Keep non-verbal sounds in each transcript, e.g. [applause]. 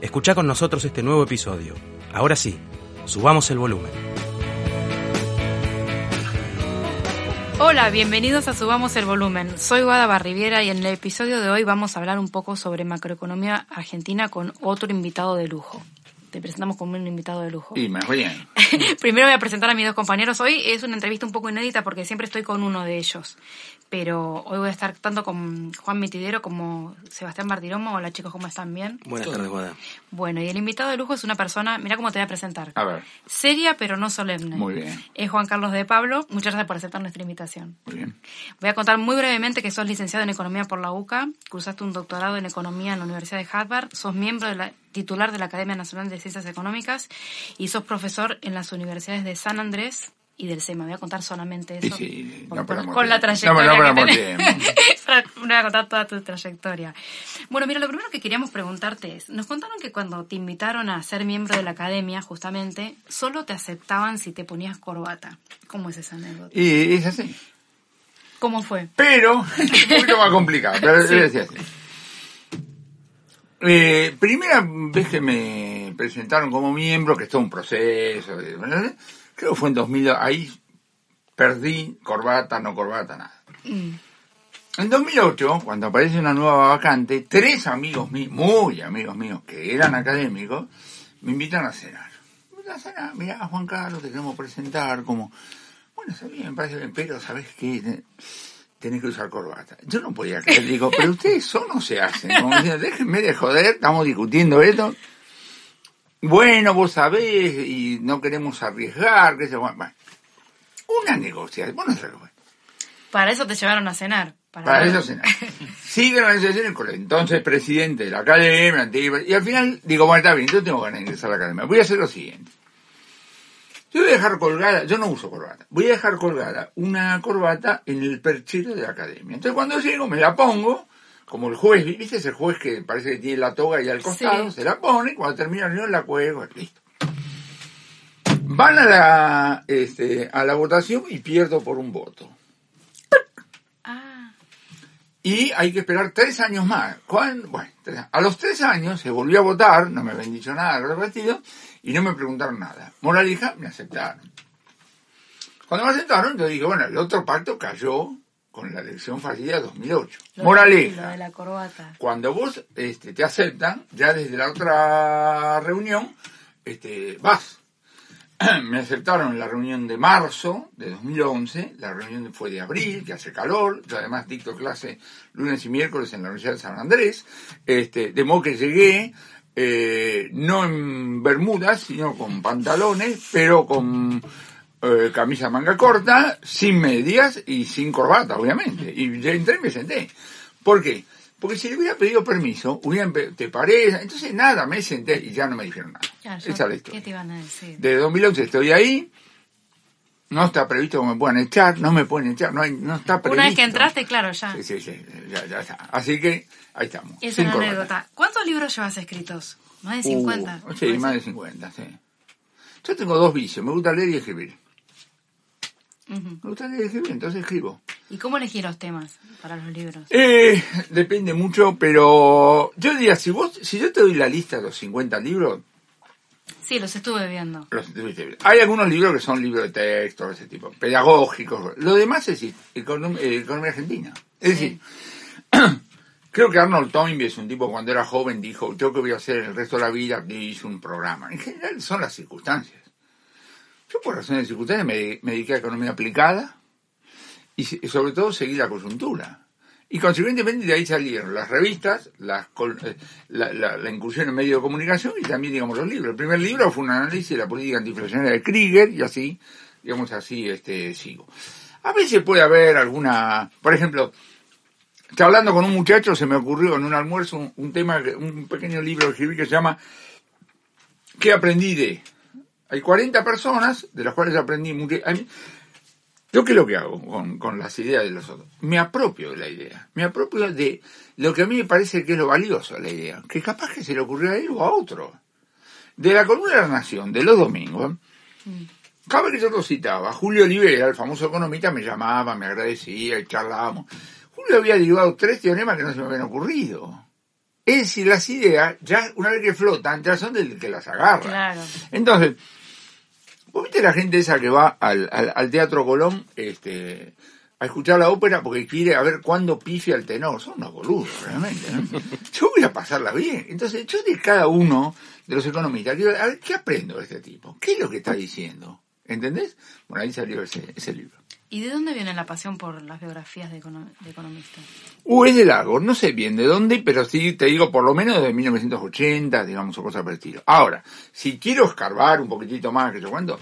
Escucha con nosotros este nuevo episodio. Ahora sí, subamos el volumen. Hola, bienvenidos a Subamos el Volumen. Soy Guada Barriviera y en el episodio de hoy vamos a hablar un poco sobre macroeconomía argentina con otro invitado de lujo. Te presentamos como un invitado de lujo. Y me bien. [laughs] Primero voy a presentar a mis dos compañeros. Hoy es una entrevista un poco inédita porque siempre estoy con uno de ellos pero hoy voy a estar tanto con Juan Mitidero como Sebastián Bartiromo. Hola chicos, ¿cómo están? ¿Bien? Buenas tardes, Guada. Bueno, y el invitado de lujo es una persona, mira cómo te voy a presentar. A ver. Seria, pero no solemne. Muy bien. Es Juan Carlos de Pablo. Muchas gracias por aceptar nuestra invitación. Muy bien. Voy a contar muy brevemente que sos licenciado en Economía por la UCA, cursaste un doctorado en Economía en la Universidad de Harvard, sos miembro de la titular de la Academia Nacional de Ciencias Económicas y sos profesor en las universidades de San Andrés, y del SEMA. Voy a contar solamente eso. Sí, con la trayectoria. No, no, que [laughs] voy a contar toda tu trayectoria. Bueno, mira, lo primero que queríamos preguntarte es, nos contaron que cuando te invitaron a ser miembro de la academia, justamente, solo te aceptaban si te ponías corbata. ¿Cómo es esa anécdota? Y es así. ¿Cómo fue? Pero, es [laughs] un poquito más complicado, pero sí. así. Eh, primera vez que me presentaron como miembro, que es todo un proceso, creo que fue en 2000, ahí perdí corbata, no corbata, nada. Mm. En 2008, cuando aparece una nueva vacante, tres amigos míos, muy amigos míos, que eran académicos, me invitan a cenar. Me a cenar, mirá, Juan Carlos, te queremos presentar como... Bueno, está bien, me parece bien, pero ¿sabes qué? Tenés que usar corbata. Yo no podía creer, digo, pero ustedes son o se hacen. Como diciendo, déjenme de joder, estamos discutiendo esto bueno, vos sabés, y no queremos arriesgar, que se bueno, una negociación, bueno, Para eso te llevaron a cenar. Para, eso cenar. [laughs] Sigue la negociación con el entonces presidente de la academia, y al final digo, bueno, está bien, yo tengo ganas de ingresar a la academia. Voy a hacer lo siguiente. Yo voy a dejar colgada, yo no uso corbata, voy a dejar colgada una corbata en el perchero de la academia. Entonces cuando llego me la pongo, como el juez, ¿viste ese juez que parece que tiene la toga y al costado? Se la pone, cuando termina la reunión la cuelgo, listo. Van a la, este, a la votación y pierdo por un voto. Ah. Y hay que esperar tres años más. Bueno, a los tres años se volvió a votar, no me habían dicho nada los y no me preguntaron nada. Moralija, me aceptaron. Cuando me aceptaron, yo dije, bueno, el otro pacto cayó con la elección fallida de 2008. Moraleja. De la corbata. Cuando vos este, te aceptan, ya desde la otra reunión, este, vas. [clears throat] Me aceptaron en la reunión de marzo de 2011, la reunión fue de abril, que hace calor, yo además dicto clase lunes y miércoles en la Universidad de San Andrés, este, de modo que llegué, eh, no en bermudas, sino con pantalones, pero con eh, camisa manga corta, sin medias y sin corbata, obviamente. Y ya entré y me senté. ¿Por qué? Porque si le hubiera pedido permiso, hubieran, te parece, entonces nada, me senté y ya no me dijeron nada. Esa es la ¿Qué te iban a decir? De 2011 estoy ahí, no está previsto que me puedan echar, no me pueden echar, no, hay, no está previsto. Una vez que entraste, claro, ya. Sí, sí, sí, ya, ya está. Así que ahí estamos. Es una anécdota. ¿Cuántos libros llevas escritos? Más de 50. Uh, sí, más de 50, sí. Yo tengo dos vicios, me gusta leer y escribir. Me gusta escribir, entonces escribo. ¿Y cómo elegir los temas para los libros? Eh, depende mucho, pero yo diría, si vos, si yo te doy la lista de los 50 libros, Sí, los estuve viendo. los estuviste viendo. hay algunos libros que son libros de texto, ese tipo, pedagógicos. Lo demás es eh, economía argentina. Es decir, [clears throat] creo que Arnold Toynbee es un tipo cuando era joven dijo, yo que voy a hacer el resto de la vida, y hice un programa. En general son las circunstancias. Yo por razones de circunstancias me, dediqué a economía aplicada y sobre todo seguí la coyuntura. Y consecuentemente de ahí salieron las revistas, eh, la, incursión en medios de comunicación y también, digamos, los libros. El primer libro fue un análisis de la política antiinflacionaria de Krieger y así, digamos así, este, sigo. A veces puede haber alguna, por ejemplo, hablando con un muchacho se me ocurrió en un almuerzo un, un tema, un pequeño libro que escribí que se llama ¿Qué aprendí de? Hay 40 personas, de las cuales aprendí mucho. ¿Yo qué es lo que hago con, con las ideas de los otros? Me apropio de la idea. Me apropio de lo que a mí me parece que es lo valioso de la idea. Que capaz que se le ocurrió a él o a otro. De la columna de la Nación, de los domingos, cada vez que yo lo citaba, Julio Olivera, el famoso economista, me llamaba, me agradecía y charlábamos. Julio había derivado tres teoremas que no se me habían ocurrido. Es decir, las ideas, ya una vez que flotan, ya son del que las agarra. Claro. Entonces, ¿vos viste la gente esa que va al, al, al Teatro Colón este, a escuchar la ópera porque quiere a ver cuándo pifia el tenor? Son unos boludos, realmente. ¿no? [laughs] Yo voy a pasarla bien. Entonces, yo de cada uno de los economistas, quiero a ver, ¿qué aprendo de este tipo? ¿Qué es lo que está diciendo? ¿Entendés? Bueno, ahí salió ese, ese libro. ¿Y de dónde viene la pasión por las biografías de, econo- de economistas? Uh, es de largo, no sé bien de dónde, pero sí te digo por lo menos de 1980, digamos, o cosas por el estilo. Ahora, si quiero escarbar un poquitito más, que yo cuento,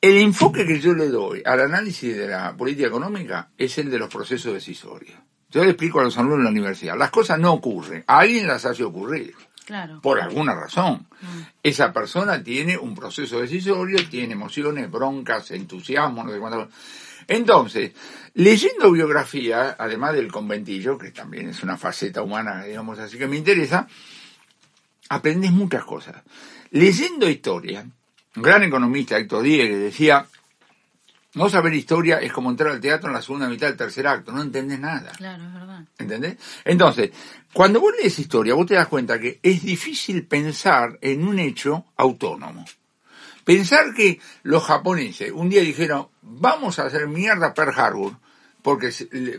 el enfoque que yo le doy al análisis de la política económica es el de los procesos decisorios. Yo le explico a los alumnos en la universidad, las cosas no ocurren, a alguien las hace ocurrir Claro. por alguna razón. Esa persona tiene un proceso decisorio, tiene emociones, broncas, entusiasmo, no sé cuánto. Entonces, leyendo biografía, además del conventillo, que también es una faceta humana, digamos así, que me interesa, aprendes muchas cosas. Leyendo historia, un gran economista, Héctor Diegue, decía, no saber historia es como entrar al teatro en la segunda mitad del tercer acto, no entendés nada. Claro, es verdad. ¿Entendés? Entonces, cuando vos lees historia, vos te das cuenta que es difícil pensar en un hecho autónomo. Pensar que los japoneses un día dijeron, vamos a hacer mierda a Pearl Harbor, porque,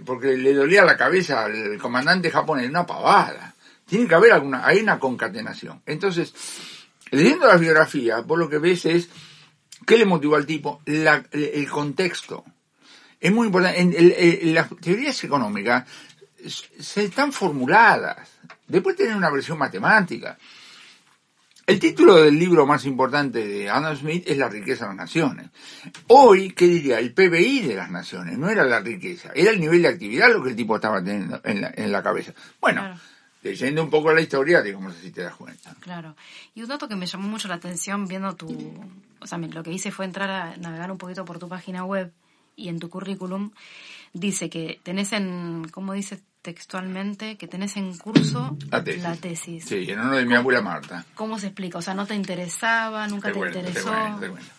porque le dolía la cabeza al comandante japonés, una pavada. Tiene que haber alguna, hay una concatenación. Entonces, leyendo las biografías, vos lo que ves es, ¿qué le motivó al tipo? La- el contexto. Es muy importante. En, el- en las teorías económicas se están formuladas. Después tienen una versión matemática. El título del libro más importante de Adam Smith es La riqueza de las naciones. Hoy, ¿qué diría? El PBI de las naciones, no era la riqueza, era el nivel de actividad lo que el tipo estaba teniendo en la, en la cabeza. Bueno, Claro. leyendo un poco la historia, digamos así te das cuenta. Claro. Y un dato que me llamó mucho la atención viendo tu... O sea, lo que hice fue entrar a navegar un poquito por tu página web y en tu currículum dice que tenés en... ¿Cómo dice textualmente? Que tenés en curso La tesis. tesis. Sí, en honor de mi abuela Marta. ¿Cómo se explica? O sea, ¿no te interesaba? ¿Nunca te, cuento, interesó? cuento, te cuento.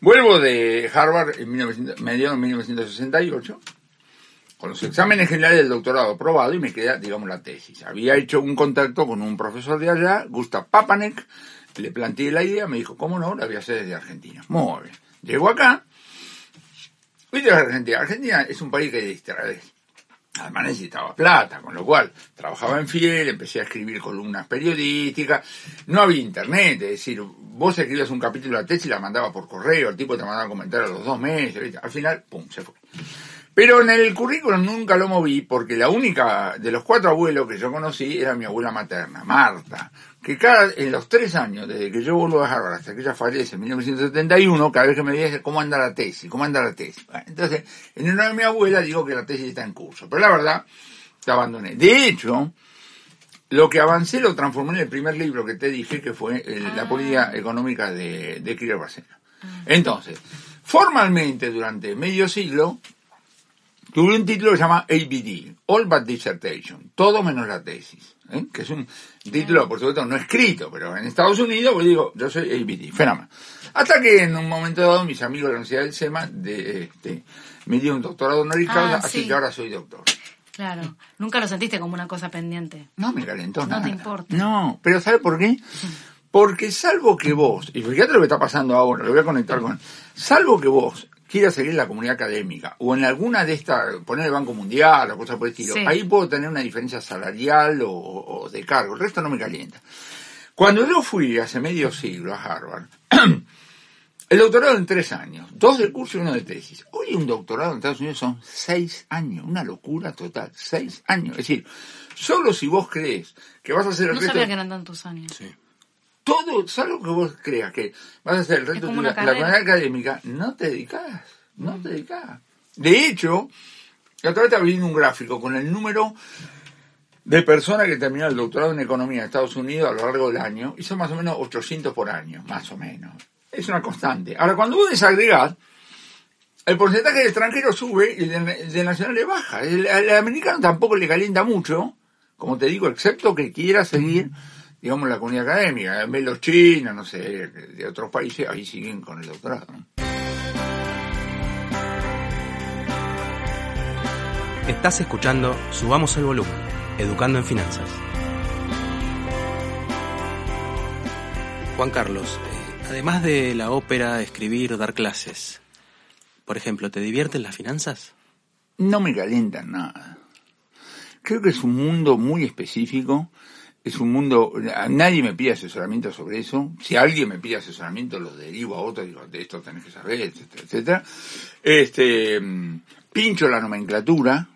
Vuelvo de Harvard en 1900 mediados de 1968, con los exámenes generales del doctorado aprobado y me queda, digamos, la tesis. Había hecho un contacto con un profesor de allá, Gustav Papanek, le planteé la idea, me dijo, ¿cómo no? La voy a hacer desde Argentina. Muy bien. Llego acá, Viste la Argentina. Argentina es un país que distrae. Además necesitaba plata, con lo cual trabajaba en Fiel, empecé a escribir columnas periodísticas, no había internet, es decir, vos escribías un capítulo de tesis y la mandaba por correo, el tipo te mandaba comentarios a los dos meses, ¿viste? al final, pum, se fue. Pero en el currículum nunca lo moví porque la única de los cuatro abuelos que yo conocí era mi abuela materna, Marta, que cada, en los tres años, desde que yo vuelvo a Harvard hasta que ella fallece en 1971, cada vez que me dice cómo anda la tesis, cómo anda la tesis. Entonces, en honor de mi abuela digo que la tesis está en curso, pero la verdad, la abandoné. De hecho, lo que avancé lo transformé en el primer libro que te dije, que fue el- La política económica de, de Kirill Barcena. Entonces, formalmente durante medio siglo, tuve un título que se llama ABD, All But Dissertation, todo menos la tesis, ¿eh? que es un título, por supuesto, no escrito, pero en Estados Unidos, pues digo, yo soy ABD, fenómeno. Hasta que en un momento dado mis amigos de la Universidad del SEMA de, este, me dieron un doctorado honoris Ah, causa, sí. así que ahora soy doctor. Claro. Nunca lo sentiste como una cosa pendiente. No me calentó No nada. te importa. No, pero ¿sabe por qué? [laughs] Porque salvo que vos, y fíjate lo que está pasando ahora, lo voy a conectar con, salvo que vos quieras seguir en la comunidad académica o en alguna de estas, poner el Banco Mundial o cosas por el estilo, Sí. ahí puedo tener una diferencia salarial o, o de cargo, el resto no me calienta. Cuando yo fui hace medio siglo a Harvard, [clears throat] el doctorado en tres años, dos de curso y uno de tesis. Hoy un doctorado en Estados Unidos son seis años, una locura total, seis años. Es decir, solo si vos crees que vas a hacer el No resto sabía que eran tantos años. Sí. Todo, salvo que vos creas que vas a hacer el resto de la carrera. académica, no te dedicas, no te dedicas. De hecho, la otra vez estaba viendo un gráfico con el número de personas que terminaron el doctorado en economía en Estados Unidos a lo largo del año, y son más o menos 800 por año, más o menos. Es una constante. Ahora, cuando vos desagregás, el porcentaje de extranjeros sube y el de, el de nacionales baja. El, el americano tampoco le calienta mucho, como te digo, excepto que quiera seguir, digamos, la comunidad académica. En vez de los chinos, no sé, de otros países, ahí siguen con el doctorado. ¿no? Estás escuchando Subamos el Volumen, Educando en Finanzas. Juan Carlos, eh, además de la ópera, escribir o dar clases, por ejemplo, ¿te divierten las finanzas? No me calientan nada. Creo que es un mundo muy específico. Es un mundo, nadie me pide asesoramiento sobre eso. Si alguien me pide asesoramiento, lo derivo a otro, digo, de esto tenés que saber, etcétera, etcétera. Este, mm, pincho la nomenclatura.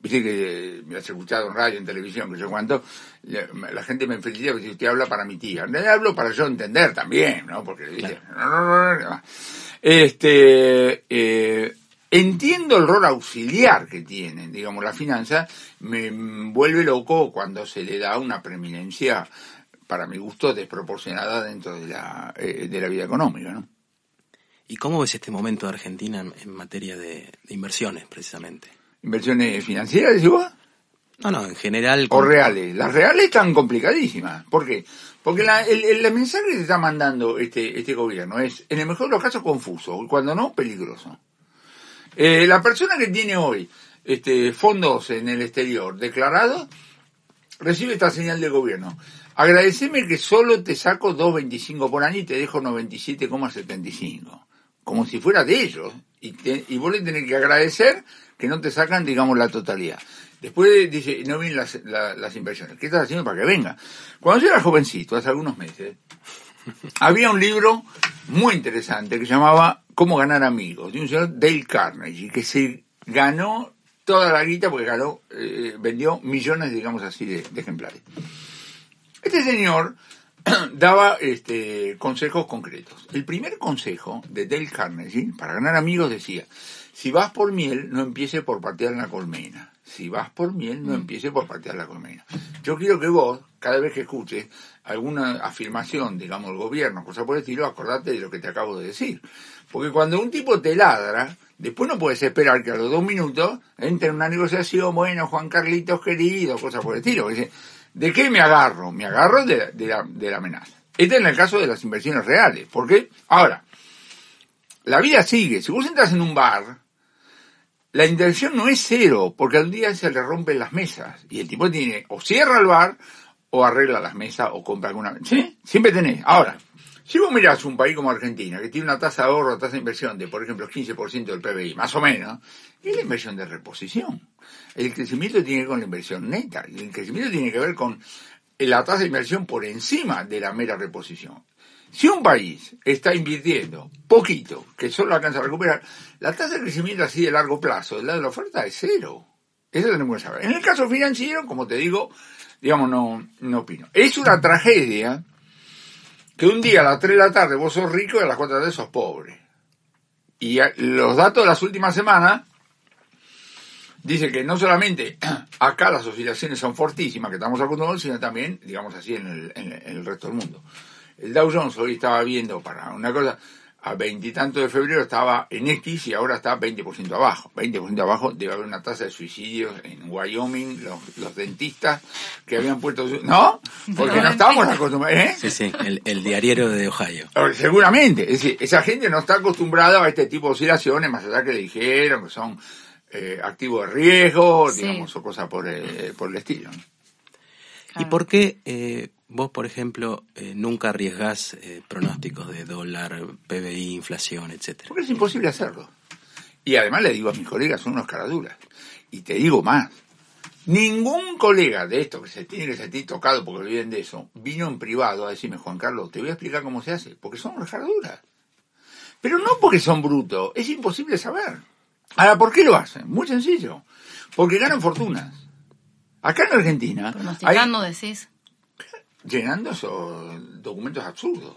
Viste que me has escuchado en radio, en televisión, que yo cuánto, la, gente me felicita porque usted habla para mi tía. Realidad hablo para yo entender también, ¿no? Porque, ¿viste? Este, eh, entiendo el rol auxiliar que tienen, digamos, la finanza, me vuelve loco cuando se le da una preeminencia, para mi gusto, desproporcionada dentro de la, eh, de la vida económica, ¿no? ¿Y cómo ves este momento de Argentina en, en materia de, de inversiones, precisamente? Inversiones financieras, decís vos? No, no, en general... O reales. Las reales están complicadísimas. ¿Por qué? Porque la- el, el mensaje que te está mandando este, este gobierno es, en el mejor de los casos, confuso, y cuando no, peligroso. Eh, la persona que tiene hoy este, fondos en el exterior declarados recibe esta señal del gobierno. Agradeceme que solo te saco 2.25 por año y te dejo 97,75. Como si fuera de ellos. Y, te- y vos le tenés que agradecer que no te sacan, digamos, la totalidad. Después dice, no vienen las, la- las inversiones. ¿Qué estás haciendo para que venga? Cuando yo era jovencito, hace algunos meses, había un libro muy interesante que se llamaba Cómo ganar amigos, de un señor Dale Carnegie, que se ganó toda la guita porque ganó, eh, vendió millones, digamos así, de, ejemplares. Este señor [clears throat] daba este, consejos concretos. El primer consejo de Dale Carnegie, para ganar amigos, decía, si vas por miel, no empieces por patear la colmena. Si vas por miel, no empieces por patear la colmena. Yo quiero que vos, cada vez que escuches alguna afirmación, digamos, del gobierno, cosa por el estilo, acordate de lo que te acabo de decir. Porque cuando un tipo te ladra, después no puedes esperar que a los dos minutos entre en una negociación, bueno, Juan Carlitos querido, cosa por el estilo. Porque ¿De qué me agarro? Me agarro de, la- de la, de la amenaza. Este es el caso de las inversiones reales. ¿Por qué? Ahora, la vida sigue. Si vos entras en un bar, la intención no es cero, porque al día se le rompen las mesas. Y el tipo tiene, o cierra el bar, o arregla las mesas, o compra alguna... ¿Sí? Siempre tenés. Ahora, si vos mirás un país como Argentina, que tiene una tasa de ahorro, tasa de inversión de, por ejemplo, 15% del PBI, más o menos, es la inversión de reposición. El crecimiento tiene que ver con la inversión neta. y El crecimiento tiene que ver con la tasa de inversión por encima de la mera reposición. Si un país está invirtiendo poquito, que solo alcanza a recuperar, la tasa de crecimiento así de largo plazo, lado de la oferta, es cero. Eso tenemos que saber. En el caso financiero, como te digo, digamos, no, no opino. Es una tragedia que un día a las 3 de la tarde vos sos rico y a las 4 de la tarde sos pobre. Y los datos de las últimas semanas dice que no solamente [clears throat] acá las oscilaciones son fortísimas, que estamos acostumbrados, sino también, digamos así, en el- en el resto del mundo. El Dow Jones hoy estaba viendo para una cosa, a veintitantos de febrero estaba en X y ahora está 20% abajo. 20% abajo debe haber una tasa de suicidios en Wyoming, los, dentistas que habían puesto... ¿No? Porque no estamos acostumbrados. ¿eh? Sí, sí, el, el diario de Ohio. Seguramente. Es decir, esa gente no está acostumbrada a este tipo de oscilaciones, más allá que le dijeron que son eh, activos de riesgo, digamos, o cosas por, eh, por el estilo. ¿Y por qué eh, vos, por ejemplo, eh, nunca arriesgás eh, pronósticos de dólar, PBI, inflación, etcétera? Porque es imposible hacerlo. Y además le digo a mis colegas, son unos caraduras. Y te digo más. Ningún colega de esto que se tiene que sentir tocado porque viven de eso, vino en privado a decirme, Juan Carlos, te voy a explicar cómo se hace. Porque son unos caraduras. Pero no porque son brutos, es imposible saber. Ahora, ¿por qué lo hacen? Muy sencillo. Porque ganan fortunas. Acá en Argentina. Pronosticando, decís. Llenando esos documentos absurdos.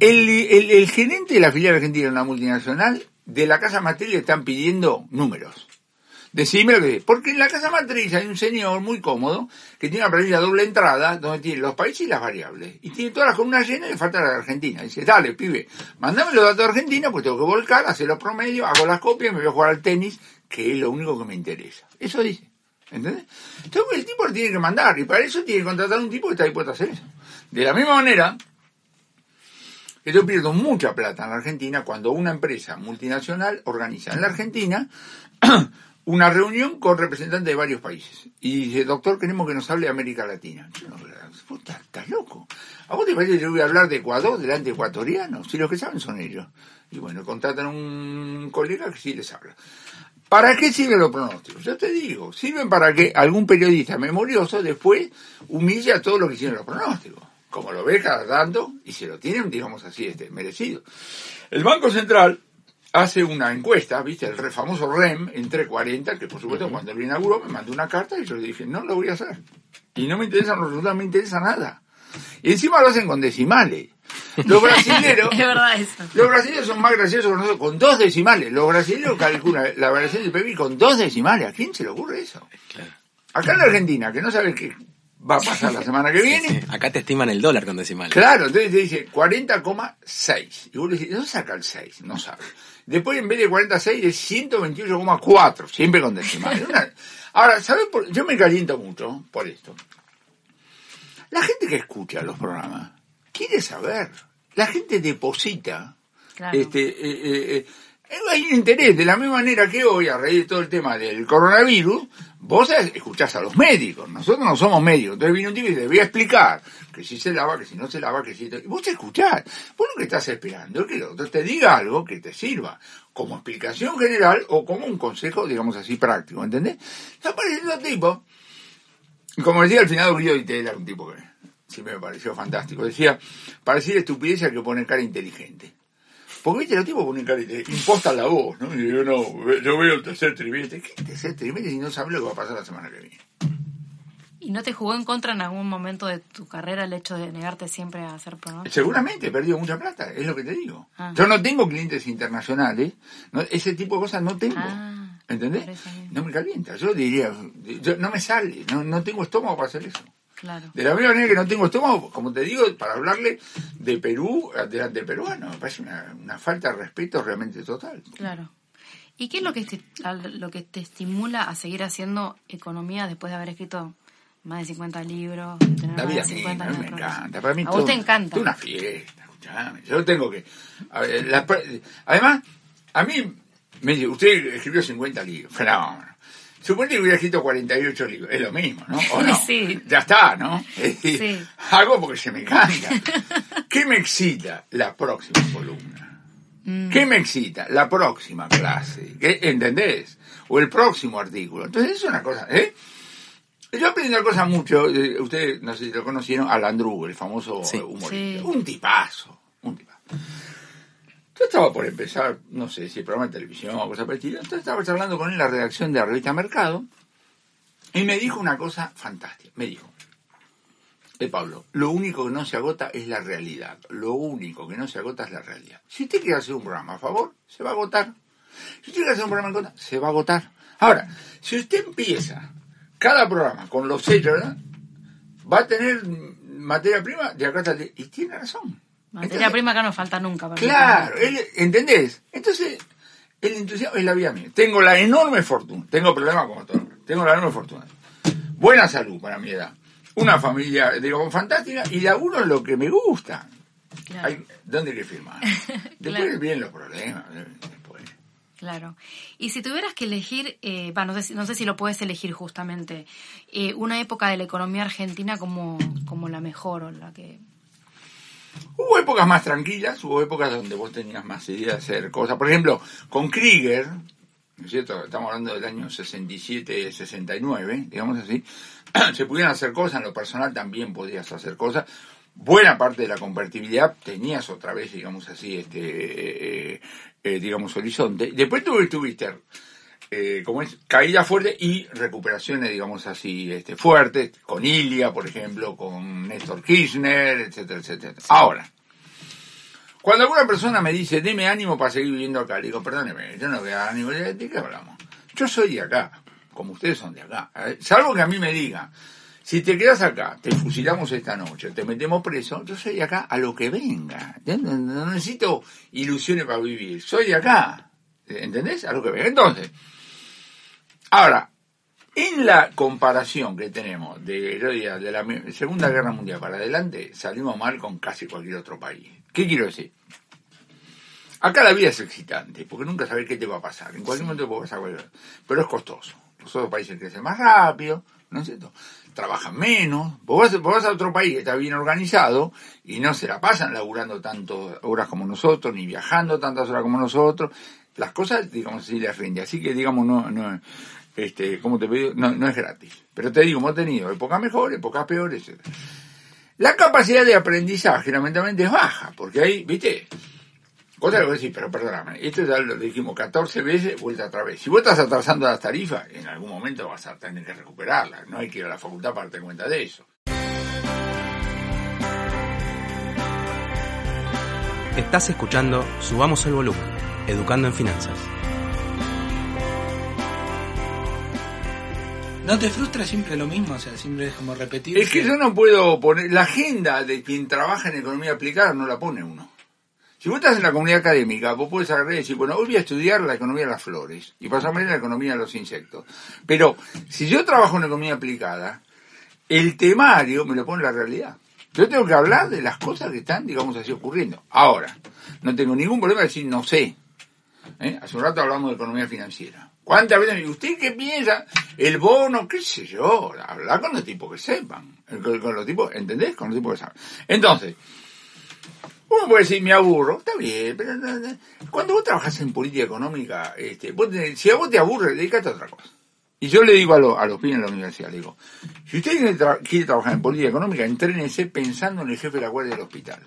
El, gerente de la filial argentina de una multinacional, de la casa matriz le están pidiendo números. Decime lo que es. Porque en la casa matriz hay un señor muy cómodo que tiene una planilla doble entrada donde tiene los países y las variables. Y tiene todas las columnas llenas y le falta la de Argentina. Dice, dale, pibe, mandame los datos de Argentina, pues tengo que volcar, hacer los promedios, hago las copias, me voy a jugar al tenis, que es lo único que me interesa. Eso dice. ¿Entendés? Entonces el tipo lo tiene que mandar y para eso tiene que contratar un tipo que está dispuesto a hacer eso. De la misma manera yo pierdo mucha plata en la Argentina cuando una empresa multinacional organiza en la Argentina [clears throat] una reunión con representantes de varios países. Y dice, doctor, queremos que nos hable de América Latina. Yo no, puta, estás loco. ¿A vos te parece que yo voy a hablar de Ecuador delante de ecuatorianos? Si los que saben son ellos. Y bueno, contratan a un colega que sí les habla. ¿Para qué sirven los pronósticos? Yo te digo, sirven para que algún periodista memorioso después humille a todo lo que hicieron los pronósticos, como lo ve cada tanto, y se lo tienen, digamos así, este, merecido. El Banco Central hace una encuesta, viste, el famoso REM, entre 40, que por supuesto cuando lo inauguró me mandó una carta y yo le dije, no lo voy a hacer. Y no me interesa los resultados, me interesa nada. Y encima lo hacen con decimales. [laughs] Los brasileños, los brasileños son más graciosos que nosotros, con dos decimales. Los brasileños calculan la variación del PIB con dos decimales. ¿A quién se le ocurre eso? Acá en la Argentina, que no sabe qué va a pasar la semana que viene. Acá te estiman el dólar con decimales. Claro, entonces te dice 40,6. Y vos le decís, ¿dónde saca el 6? No sabe. Después en vez de 46 es 128,4, siempre con decimales. Ahora, ¿sabes? Yo me caliento mucho por esto. La gente que escucha los programas quiere saber. La gente deposita. Este, eh, eh, eh, hay un interés, de la misma manera que hoy, a raíz de todo el tema del coronavirus, vos escuchás a los médicos, nosotros no somos médicos, entonces viene un tipo y te voy a explicar que si se lava, que si no se lava, que si... Y vos te escuchás, vos lo que estás esperando es que el otro te diga algo que te sirva, como explicación general o como un consejo, digamos así, práctico, ¿entendés? Está apareciendo tipo, como decía al final Guido era un tipo que siempre me pareció fantástico. Decía, para decir estupidez hay que poner cara inteligente. Porque viste, los tipos ponen cara inteligente, impostan la voz, ¿no? Y yo no, yo veo el tercer trimestre. ¿Qué tercer trimestre si no sabes lo que va a pasar la semana que viene? ¿Y no te jugó en contra en algún momento de tu carrera el hecho de negarte siempre a hacer pronósticos? Seguramente, he perdido mucha plata, es lo que te digo. Ah. Yo no tengo clientes internacionales, ese tipo de cosas no tengo. Ah, ¿Entendés? No me calienta. Yo diría, yo, no me sale, no, no tengo estómago para hacer eso. De la misma manera que no tengo estómago, como te digo, para hablarle de Perú delante de peruano, me parece una, falta de respeto realmente total. Claro. ¿Y qué es lo que, te, lo que te estimula a seguir haciendo economía después de haber escrito más de 50 libros? la vida mí, a mí me encanta. Para mí a vos te encanta. Es una fiesta, escuchame. Yo tengo que... además, a mí me dice, usted escribió 50 libros. Fenómeno. Supone que hubiera escrito 48 libros, es lo mismo, ¿no? ¿O [laughs] no? Sí. Ya está, ¿no? sí. [laughs] Hago porque se me encanta. ¿Qué me excita? La próxima columna. Mm. ¿Qué me excita? La próxima clase. ¿Qué? ¿Entendés? O el próximo artículo. Entonces es una cosa, ¿eh? Yo aprendí una cosa mucho, eh, ustedes no sé si lo conocieron, Alan Landru, el famoso humorista. Un tipazo, un tipazo. Yo estaba por empezar, no sé si programa de televisión o cosa parecida, entonces estaba charlando con él en la redacción de la revista Mercado y me dijo una cosa fantástica. Me dijo, eh, Pablo, lo único que no se agota es la realidad. Lo único que no se agota es la realidad. Si usted quiere hacer un programa a favor, se va a agotar. Si usted quiere hacer un programa en contra, se va a agotar. Ahora, si usted empieza cada programa con los sellos, va a tener materia prima de acá hasta... Y tiene razón. Materia prima acá no falta nunca. Para claro, él, ¿entendés? Entonces, el entusiasmo es la vida mía. Tengo la enorme fortuna, tengo problemas como todo, tengo la enorme fortuna. Buena salud para mi edad. Una familia, digo, fantástica y laburo en lo que me gusta. ¿Dónde hay que firmar? [laughs] Después vienen los problemas. Claro. Y si tuvieras que elegir, eh, no, sé, no, sé, si lo puedes elegir justamente, eh, una época de la economía argentina como, como la mejor o la que... Hubo épocas más tranquilas, hubo épocas donde vos tenías más idea de hacer cosas. Por ejemplo, con Krieger, ¿no es cierto? Estamos hablando del año 67, 69, digamos así. [clears throat] Se pudieron hacer cosas, en lo personal también podías hacer cosas buena parte de la convertibilidad tenías otra vez, digamos así, este, eh, eh, digamos, horizonte. Después tuviste, eh, como es, caída fuerte y recuperaciones, digamos así, este, fuertes, con Ilia, por ejemplo, con Néstor Kirchner, etcétera, etcétera. Ahora, cuando alguna persona me dice, deme ánimo para seguir viviendo acá, le digo, perdóneme, yo no voy a ánimo, ¿de qué hablamos? Yo soy de acá, como ustedes son de acá. Salvo que a mí me diga, si te quedas acá, te fusilamos esta noche, te metemos preso, yo soy de acá a lo que venga. No, necesito ilusiones para vivir, soy de acá. ¿Entendés? A lo que venga. Entonces, ahora, en la comparación que tenemos de, de la Segunda Guerra Mundial para adelante, salimos mal con casi cualquier otro país. ¿Qué quiero decir? Acá la vida es excitante, porque nunca sabes qué te va a pasar. En cualquier momento puede pasar cualquier Pero es costoso. Los otros países crecen más rápido, ¿no es cierto? trabajan menos. Vos vas, a otro país que está bien organizado y no se la pasan laburando tantas horas como nosotros, ni viajando tantas horas como nosotros. Las cosas, digamos así, les rinde. Así que, digamos, no, no, este, como te pido, no, no es gratis. Pero te digo, hemos tenido épocas mejores, épocas peores, La capacidad de aprendizaje, lamentablemente, es baja, porque ahí, viste, Cosa que voy a decir, pero perdóname, esto ya lo dijimos 14 veces, vuelta otra vez. Si vos estás atrasando las tarifas, en algún momento vas a tener que recuperarlas. No hay que ir a la facultad para tener cuenta de eso. Estás escuchando Subamos el Volumen, Educando en Finanzas. ¿No te frustra siempre lo mismo? O sea, siempre es como repetir. Es que yo no puedo poner. La agenda de quien trabaja en economía aplicada no la pone uno. Si vos estás en la comunidad académica, vos puedes agarrar y decir, bueno, hoy voy a estudiar la economía de las flores y pasarme la economía de los insectos. Pero si yo trabajo en economía aplicada, el temario me lo pone la realidad. Yo tengo que hablar de las cosas que están, digamos así, ocurriendo. Ahora, no tengo ningún problema de decir no sé. ¿Eh? Hace un rato hablamos de economía financiera. ¿Cuántas veces? ¿Usted qué piensa? El bono, qué sé yo. Hablar con los tipos que sepan. Con, los tipos, ¿entendés? Con los tipos que saben. Entonces, uno puede decir, me aburro, está bien, pero cuando vos trabajas en política económica, este, si a vos te aburre, dedícate a otra cosa. Y yo le digo a, los a los pibes en la universidad, le digo, si usted quiere, trabajar en política económica, entrénese pensando en el jefe de la guardia del hospital.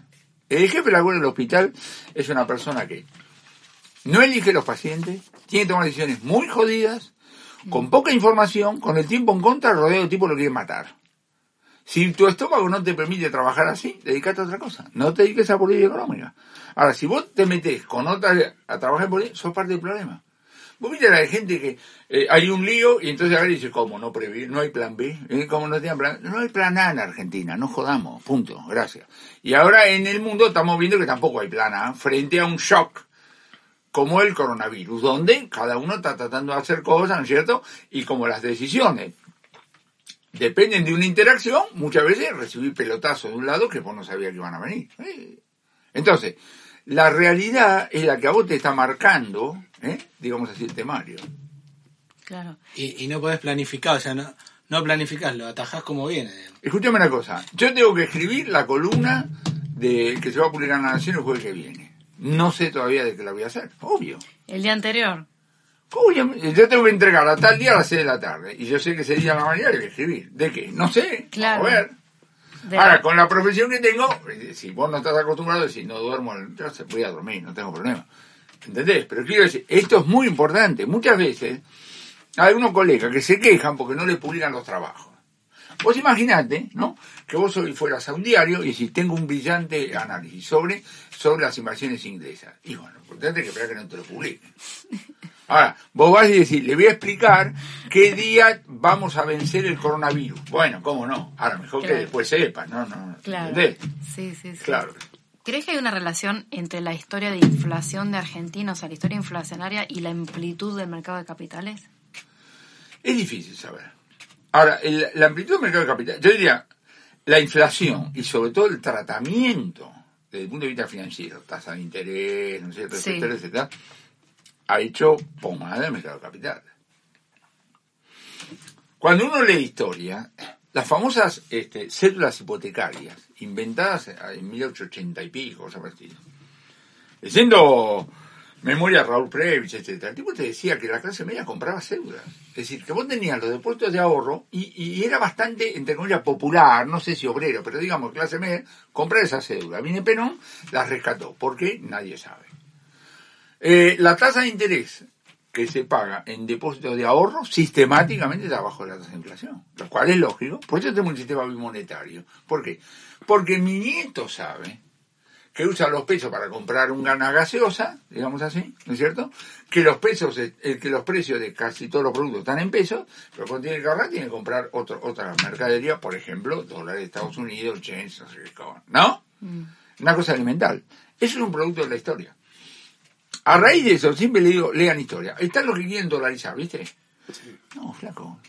El jefe de la guardia del hospital es una persona que no elige los pacientes, tiene que tomar decisiones muy jodidas, con poca información, con el tiempo en contra, rodeado de tipo lo quiere matar. Si tu estómago no te permite trabajar así, dedícate a otra cosa. No te dediques a política económica. Ahora, si vos te metes con otra a trabajar en política, sos parte del problema. Vos viste la gente que eh, hay un lío y entonces ahora dice, ¿cómo? No previ no hay plan B. ¿Eh? ¿Cómo no tienen plan No hay plan A en Argentina, no jodamos, punto, gracias. Y ahora en el mundo estamos viendo que tampoco hay plan A frente a un shock como el coronavirus, donde cada uno está tratando de hacer cosas, ¿no es cierto? Y como las decisiones dependen de una interacción, muchas veces recibir pelotazos de un lado que vos no sabías que iban a venir. ¿eh? Entonces, la realidad es la que a vos te está marcando, ¿eh? digamos así, el temario. Claro. Y, no podés planificar, o sea, no, no planificás, lo atajás como viene. Escúchame una cosa, yo tengo que escribir la columna de que se va a publicar en la Nación el jueves que viene. No sé todavía de qué la voy a hacer, obvio. El día anterior. Uy, yo tengo que entregar a tal día a las 6 de la tarde. Y yo sé que ese día a la mañana a escribir. ¿De qué? No sé. Claro. A ver. Ahora, con la profesión que tengo, eh, si vos no estás acostumbrado decir no duermo, yo voy a dormir, no tengo problema. ¿Entendés? Pero quiero decir, esto es muy importante. Muchas veces hay unos colegas que se quejan porque no le publican los trabajos. Vos imaginate, ¿no? Que vos hoy fueras a un diario y si tengo un brillante análisis sobre, sobre las invasiones inglesas. Y bueno, lo importante es que esperar que no te lo publiquen. Ahora, vos vas a decir, le voy a explicar qué día vamos a vencer el coronavirus. Bueno, ¿cómo no? Ahora, mejor que después sepa, ¿no? no claro. Sí, sí, sí. Claro. ¿Crees que hay una relación entre la historia de inflación de Argentina, o sea, la historia inflacionaria y la amplitud del mercado de capitales? Es difícil saber. Ahora, la amplitud del mercado de capitales, yo diría, la inflación y sobre todo el tratamiento desde el punto de vista financiero, tasa de interés, ¿no es cierto?, etcétera, etcétera, ha hecho pomada el mercado de capitales. Cuando uno lee historia, las famosas este, cédulas hipotecarias, inventadas en 1880 y pico, cosa parecida, siendo memoria Raúl Previch, etc. El tipo te decía que la clase media compraba cédulas. Es decir, que vos tenías los depósitos de ahorro y, era bastante, entre comillas, popular, no sé si obrero, pero digamos, clase media, comprar esa cédula. Viene Penón, las rescató. ¿Por qué? Nadie sabe. Eh, la tasa de interés que se paga en depósitos de ahorro sistemáticamente está bajo la tasa de inflación, lo cual es lógico. Por eso tenemos un sistema bimonetario. ¿Por qué? Porque mi nieto sabe que usa los pesos para comprar un gana gaseosa, digamos así, ¿no es cierto? Que los pesos, eh, que los precios de casi todos los productos están en pesos, pero cuando tiene que ahorrar tiene que comprar otro, otra mercadería, por ejemplo, dólares de Estados Unidos, yens, no sé qué, ¿no? Mm. Una cosa elemental. Eso es un producto de la historia. A raíz de eso, siempre le digo, lean historia. Están los que quieren dolarizar, ¿viste? No, flaco.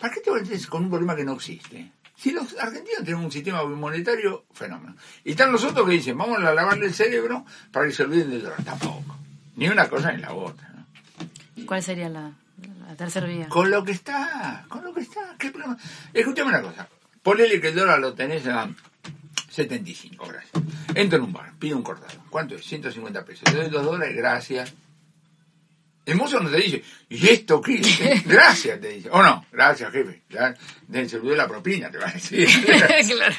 ¿Para qué te metes con un problema que no existe? Si los argentinos tienen un sistema monetario, fenómeno. Y están los otros que dicen, vamos a lavarle el cerebro para que se olviden del dólar. Tampoco. Ni una cosa ni la otra. ¿Cuál sería la, tercera vía? Con lo que está, con lo que está. ¿Qué problema? Escúchame una cosa. Ponele que el dólar lo tenés a 75, gracias. Entro en un bar, pido un cortado. ¿Cuánto es? 150 pesos. Le doy dos dólares, gracias. El mozo no te dice, ¿y esto qué? [laughs] Gracias, te dice. O no, gracias, jefe. Ya, olvidó la propina, te va a decir. [laughs] claro.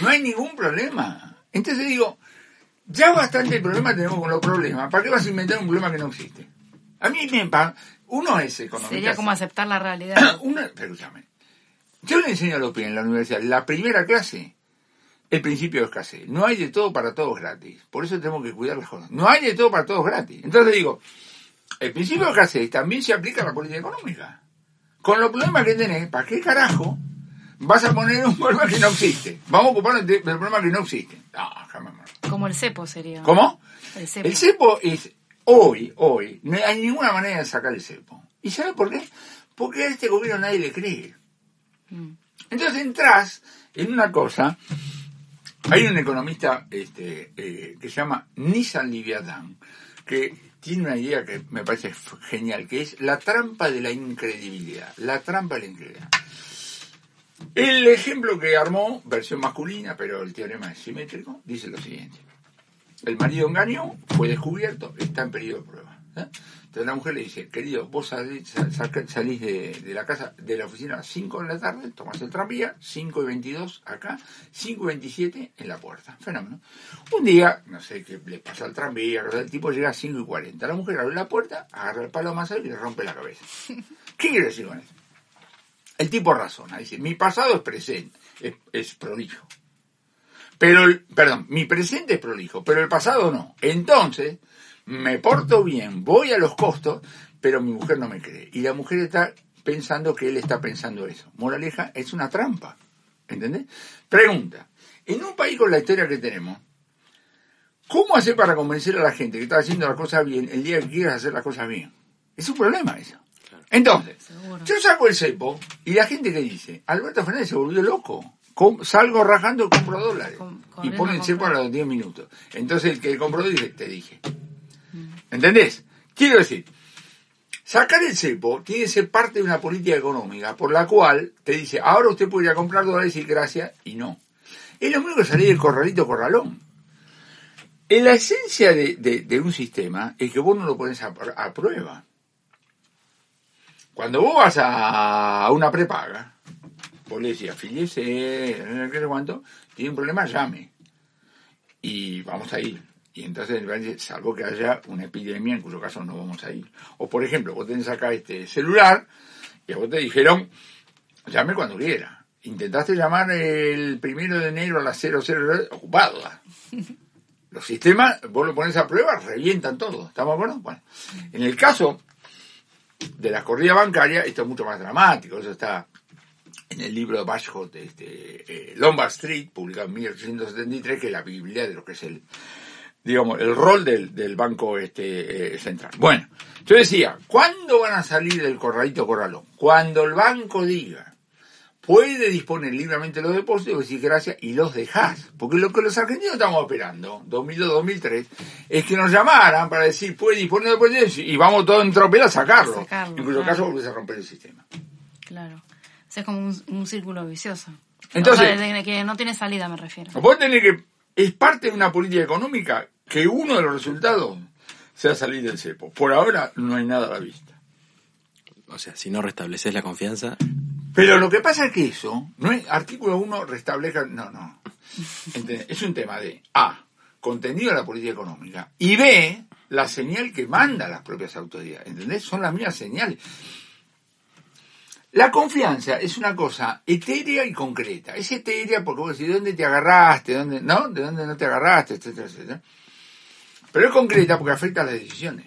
No hay ningún problema. Entonces digo, ya bastante problema tenemos con los problemas. ¿Para qué vas a inventar un problema que no existe? A mí me uno es economista. Sería como aceptar la realidad. [clears throat] uno, pero escúchame. Yo le enseño a los en la universidad, la primera clase, el principio de escasez. No hay de todo para todos gratis. Por eso tenemos que cuidar las cosas. No hay de todo para todos gratis. Entonces digo, el principio de escasez también se aplica a la política económica. Con los problemas que tenés, ¿para qué carajo vas a poner un problema que no existe? Vamos a ocuparnos del problema que no existe. No, jamás. Como el cepo sería. ¿Cómo? El cepo. es, hoy, hoy, no hay ninguna manera de sacar el cepo. ¿Y sabe por qué? Porque a este gobierno nadie le cree. Mm. Entonces entras en una cosa. Hay un economista este, eh, que se llama Nissan Liviadán, que tiene una idea que me parece genial, que es la trampa de la incredibilidad. La trampa de la incredibilidad. El ejemplo que armó, versión masculina, pero el teorema es simétrico, dice lo siguiente. El marido engañó, fue descubierto, está en periodo de prueba. ¿Eh? Entonces la mujer le dice, querido, vos salís, de, la casa, de la oficina a las 5 de la tarde, tomas el tranvía, 5 y 22 acá, 5 y 27 en la puerta. Fenómeno. Un día, no sé qué le pasa al tranvía, el tipo llega a 5 y 40. La mujer abre la puerta, agarra el palo más alto y le rompe la cabeza. [laughs] ¿Qué quiere decir con eso? El tipo razona, dice, mi pasado es presente, es, es prolijo. Pero, el, perdón, mi presente es prolijo, pero el pasado no. Entonces, me porto bien, voy a los costos, pero mi mujer no me cree. Y la mujer está pensando que él está pensando eso. Moraleja, es una trampa. ¿Entendés? Pregunta, en un país con la historia que tenemos, ¿cómo hacer para convencer a la gente que está haciendo las cosas bien el día que quieras hacer las cosas bien? Es un problema eso. Entonces, yo saco el cepo y la gente que dice, Alberto Fernández se volvió loco. salgo rajando y compro dólares. y pone el cepo a los 10 minutos. Entonces el que compró dice, te dije. ¿Entendés? Quiero decir, sacar el cepo tiene que ser parte de una política económica por la cual te dice, ahora usted puede ir a comprar dólares y gracias, y no. Es lo mismo que salir del corralito corralón. En la esencia de, un sistema es que vos no lo pones a, prueba. Cuando vos vas a, una prepaga, vos le decís, no sé cuánto, tiene un problema, llame. Y vamos a ir. Y entonces, salvo que haya una epidemia, en cuyo caso no vamos a ir. O por ejemplo, vos tenés acá este celular y a vos te dijeron, llame cuando quiera. Intentaste llamar el primero de enero a las 00, ocupado. [laughs] Los sistemas, vos lo pones a prueba, revientan todo. ¿Estamos de acuerdo? Bueno, en el caso de la corrida bancaria, esto es mucho más dramático. Eso está en el libro de Bashot, este, eh, Lombard Street, publicado en 1873, que es la Biblia de lo que es el, digamos, el rol del, del Banco este, eh, Central. Bueno, yo decía, ¿cuándo van a salir del corralito corralón? Cuando el banco diga, puede disponer libremente los depósitos, decir gracias, y los dejas. Porque lo que los argentinos estamos esperando, 2002-2003, es que nos llamaran para decir, puede disponer de depósitos, y vamos todos en tropel a sacarlo. sacarlo en cuyo caso volvés a romper el sistema. Claro. O sea, es como un, círculo vicioso. Entonces, que no tiene salida, me refiero. Vos tenés que, es parte de una política económica que uno de los resultados sea salir del cepo. Por ahora no hay nada a la vista. O sea, si no restableces la confianza. Pero lo que pasa es que eso, no es artículo 1 restablezca, no, no. Es un tema de A, contenido de la política económica, y B, la señal que manda las propias autoridades. ¿Entendés? Son las mismas señales. La confianza es una cosa etérea y concreta. Es etérea porque vos decís, ¿de dónde te agarraste? ¿Dónde, ¿No? ¿De dónde no te agarraste? Etcétera, etcétera. Pero es concreta porque afecta a las decisiones.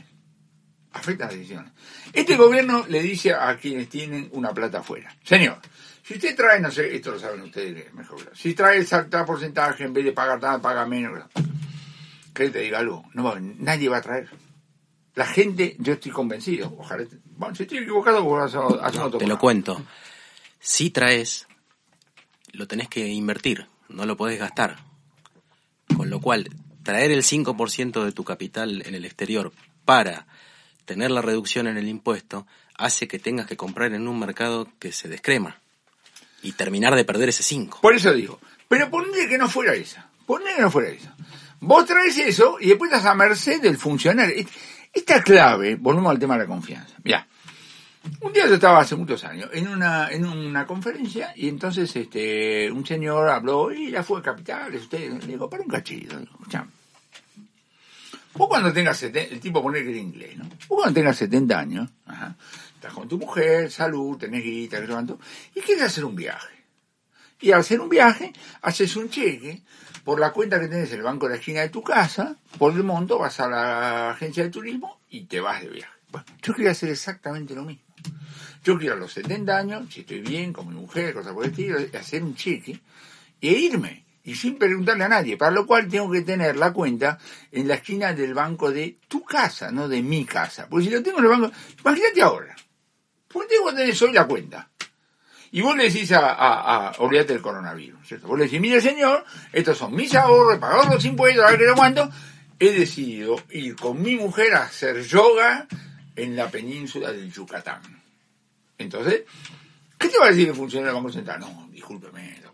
Afecta a las decisiones. Este gobierno le dice a quienes tienen una plata afuera, señor, si usted trae, no sé, esto lo saben ustedes mejor, si trae el tal porcentaje, en vez de pagar nada, paga menos. Que te diga algo, no, nadie va a traer. La gente, yo estoy convencido, ojalá, bueno, si estoy equivocado, vos a, no, Te lo cuento. Si traes, lo tenés que invertir, no lo podés gastar. Con lo cual, traer el 5% de tu capital en el exterior para tener la reducción en el impuesto hace que tengas que comprar en un mercado que se descrema y terminar de perder ese 5. Por eso digo, pero ponle que no fuera esa, ponle que no fuera esa. Vos traes eso y después estás a merced del funcionario. Esta clave, volvemos al tema de la confianza. Ya. Un día yo estaba hace muchos años en una, en una conferencia y entonces este, un señor habló y ya fue capital, usted, le digo, para un cachito, Vos cuando tengas 70, el tipo pone que era inglés, ¿no? Vos cuando tengas 70 años, estás con tu mujer, salud, tenés guita, que y quieres hacer un viaje. Y al hacer un viaje, haces un cheque por la cuenta que tenés en el banco de la esquina de tu casa, por el monto vas a la agencia de turismo y te vas de viaje. Bueno, yo quería hacer exactamente lo mismo. Yo quiero a los 70 años, si estoy bien con mi mujer, cosas por el estilo, hacer un cheque e irme y sin preguntarle a nadie, para lo cual tengo que tener la cuenta en la esquina del banco de tu casa, no de mi casa. Porque si lo tengo en el banco, imagínate ahora, ¿por qué vos tenés hoy la cuenta? Y vos le decís a, a, del coronavirus. Vos le decís, mire señor, estos son mis ahorros, he los impuestos, a ver qué lo cuánto, he decidido ir con mi mujer a hacer yoga en la península del Yucatán. Entonces, ¿qué te va a decir el funcionario del Banco Central? No, discúlpeme,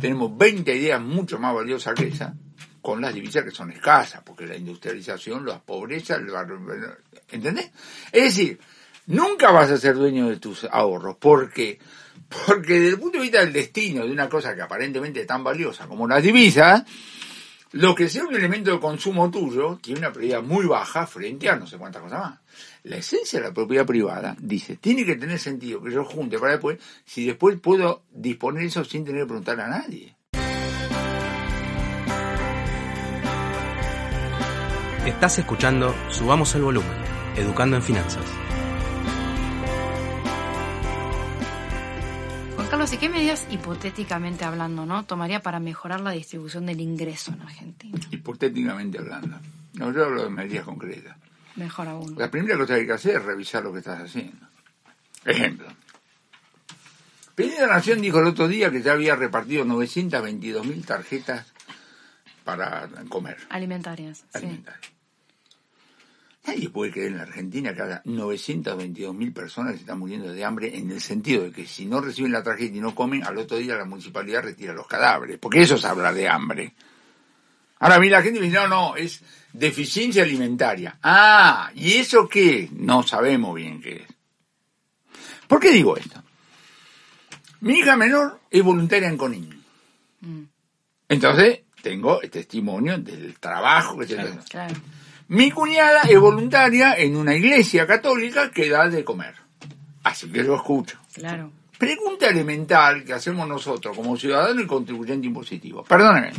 tenemos 20 ideas mucho más valiosas que esa, con las divisas que son escasas, porque la industrialización, la pobreza, el ¿entendés? Es decir, nunca vas a ser dueño de tus ahorros, porque porque desde el punto de vista del destino de una cosa que aparentemente es tan valiosa como las divisas, lo que sea un elemento de consumo tuyo tiene una prioridad muy baja frente a no sé cuántas cosas más. La esencia de la propiedad privada dice, tiene que tener sentido que yo junte para después, si después puedo disponer eso sin tener que preguntar a nadie. Estás escuchando Subamos el Volumen, Educando en Finanzas. Juan Carlos, ¿y qué medidas, hipotéticamente hablando, no tomaría para mejorar la distribución del ingreso en Argentina? Hipotéticamente hablando. No, yo hablo de medidas concretas. Mejor aún. La primera cosa que hay que hacer es revisar lo que estás haciendo. Ejemplo. Peña Nación dijo el otro día que ya había repartido 922 mil tarjetas para comer. Alimentarias. Alimentarias. Nadie puede creer en la Argentina que haya 922 mil personas que están muriendo de hambre en el sentido de que si no reciben la tarjeta y no comen, al otro día la municipalidad retira los cadáveres. Porque eso es hablar de hambre. Ahora, mira, la gente me dice, no, no, es deficiencia alimentaria. Ah, ¿y eso qué? No sabemos bien qué es. ¿Por qué digo esto? Mi hija menor es voluntaria en Conin. Mm. Entonces, tengo el testimonio del trabajo que se claro, claro. Mi cuñada es voluntaria en una iglesia católica que da de comer. Así que lo escucho. Claro. Pregunta elemental que hacemos nosotros como ciudadano y contribuyente impositivo. Perdóneme.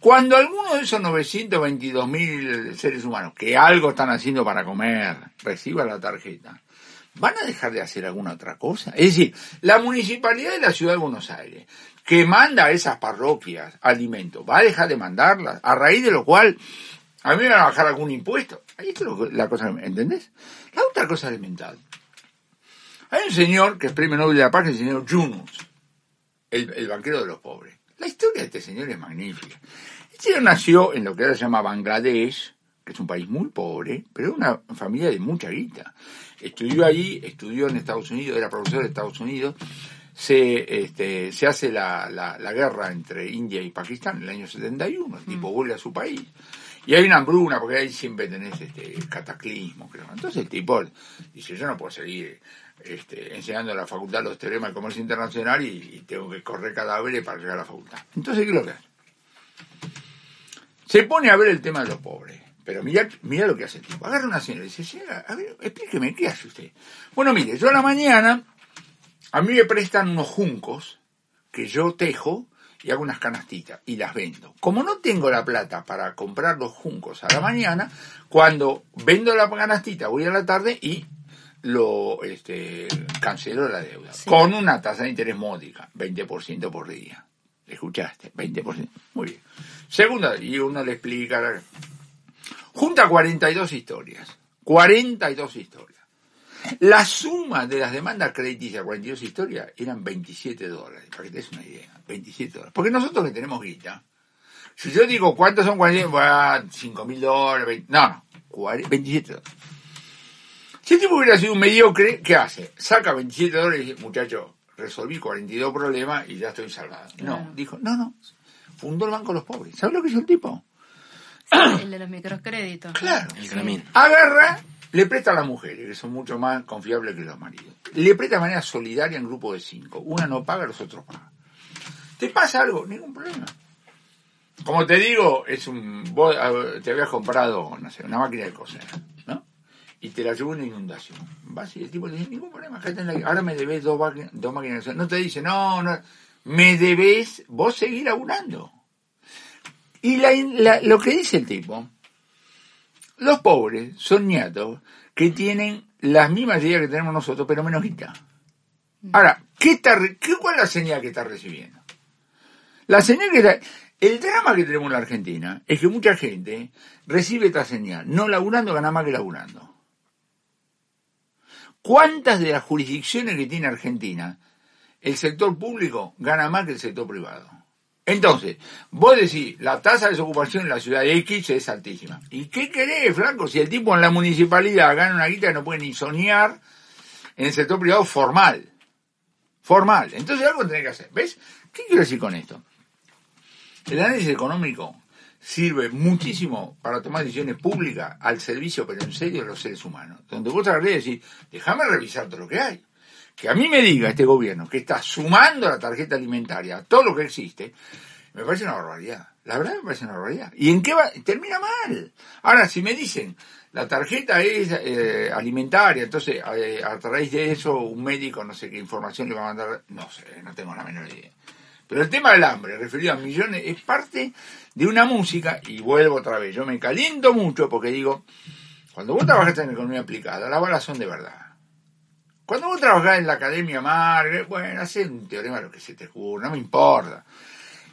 Cuando alguno de esos 922 mil seres humanos que algo están haciendo para comer reciba la tarjeta, ¿van a dejar de hacer alguna otra cosa? Es decir, la municipalidad de la ciudad de Buenos Aires, que manda a esas parroquias alimentos, ¿va a dejar de mandarlas? A raíz de lo cual, a mí me van a bajar algún impuesto. Ahí es la cosa, ¿entendés? La otra cosa elemental. Hay un señor que es premio Nobel de la Paz, el señor Yunus, el banquero de los pobres. La historia de este señor es magnífica. Este señor nació en lo que ahora se llama Bangladesh, que es un país muy pobre, pero una familia de mucha guita. Estudió allí, estudió en Estados Unidos, era profesor de Estados Unidos, se, este, se hace la, la, guerra entre India y Pakistán en el año 71, el tipo mm. vuelve a su país. Y hay una hambruna, porque ahí siempre tenés este cataclismo, creo. Entonces el tipo dice, yo no puedo seguir este, enseñando en la facultad los teoremas de comercio internacional y, tengo que correr cadáveres para llegar a la facultad. Entonces, ¿qué es lo que hace? Se pone a ver el tema de los pobres. Pero mira, mira lo que hace el tipo. Agarra una señora y dice, explíqueme, ¿qué hace usted? Bueno, mire, yo a la mañana, a mí me prestan unos juncos que yo tejo y hago unas canastitas y las vendo. Como no tengo la plata para comprar los juncos a la mañana, cuando vendo la canastita voy a la tarde y lo este, canceló la deuda. Con una tasa de interés módica, 20% por día. ¿Escuchaste? 20%. Muy bien. Segunda, y uno le explica. Junta 42 historias. 42 historias. La suma de las demandas crediticias 42 historias eran 27 dólares, para que te des una idea. 27 dólares. Porque nosotros que tenemos guita, si yo digo cuántos son 42, 5 mil dólares, no, no, 27 dólares. Si el tipo hubiera sido un mediocre, ¿qué hace? Saca 27 dólares y dice, muchacho, resolví 42 problemas y ya estoy salvado. No, dijo, no, no, fundó el Banco de los Pobres. ¿Sabes lo que hizo el tipo? el de los microcréditos. Claro. El Agarra, le presta a las mujeres, que son mucho más confiables que los maridos. Le presta de manera solidaria en grupo de cinco. Una no paga, los otros pagan. ¿Te pasa algo? Ningún problema. Como te digo, es un vos te habías comprado, no sé, una máquina de coser y te la llevó una inundación. Vas y el tipo le dice, ningún problema, ahora me debes dos, dos máquinas. No te dice, no, no, me debes vos seguir abonando. Y la, lo que dice el tipo, los pobres son nietos que tienen las mismas ideas que tenemos nosotros, pero menos guita. Ahora, ¿qué está, qué, ¿cuál es la señal que está recibiendo? La señal que está... El drama que tenemos en la Argentina es que mucha gente recibe esta señal, no laburando gana más que laburando. ¿Cuántas de las jurisdicciones que tiene Argentina el sector público gana más que el sector privado? Entonces, vos decís, la tasa de desocupación en la ciudad de X es altísima. ¿Y qué querés, Franco? Si el tipo en la municipalidad gana una guita que no puede ni soñar en el sector privado formal. Formal. Entonces algo tiene que hacer. ¿Ves? ¿Qué quiero decir con esto? El análisis económico sirve muchísimo para tomar decisiones públicas al servicio, pero en serio, de los seres humanos. Donde vos agarré y decís, déjame revisar todo lo que hay. Que a mí me diga este gobierno que está sumando la tarjeta alimentaria a todo lo que existe, me parece una barbaridad. La verdad me parece una barbaridad. ¿Y en qué va? Termina mal. Ahora, si me dicen, la tarjeta es eh, alimentaria, entonces eh, a través de eso un médico no sé qué información le va a mandar, no sé, no tengo la menor idea. Pero el tema del hambre, referido a millones, es parte de una música, y vuelvo otra vez, yo me caliento mucho porque digo, cuando vos trabajás en economía aplicada, las balas son de verdad. Cuando vos trabajás en la academia Margaret, bueno, hacer un teorema lo que se te ocurra, no me importa.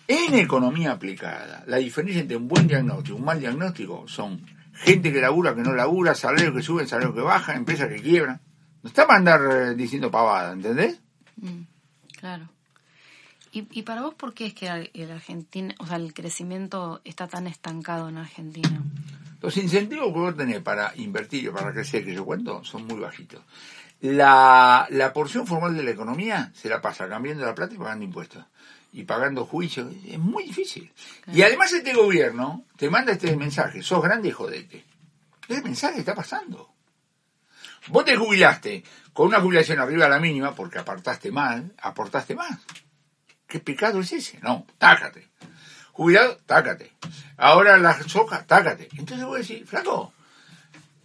En economía aplicada, la diferencia entre un buen diagnóstico y un mal diagnóstico son gente que labura, que no labura, salarios que suben, salarios que bajan, empresas que quiebran. No está para andar eh, diciendo pavada, ¿entendés? Mm, claro. ¿Y, para vos por qué es que el Argentina, o sea, el crecimiento está tan estancado en Argentina? Los incentivos que vos tenés para invertir y para crecer, que yo cuento, son muy bajitos. La, la porción formal de la economía se la pasa cambiando la plata y pagando impuestos. Y pagando juicios. Es muy difícil. Y además este gobierno te manda este mensaje. Sos grande y jodete. Ese mensaje está pasando. Vos te jubilaste con una jubilación arriba de la mínima porque apartaste mal, aportaste más. ¿Qué pecado es ese? No, tácate. Jubilado, tácate. Ahora la soja, tácate. Entonces voy a decir, flaco,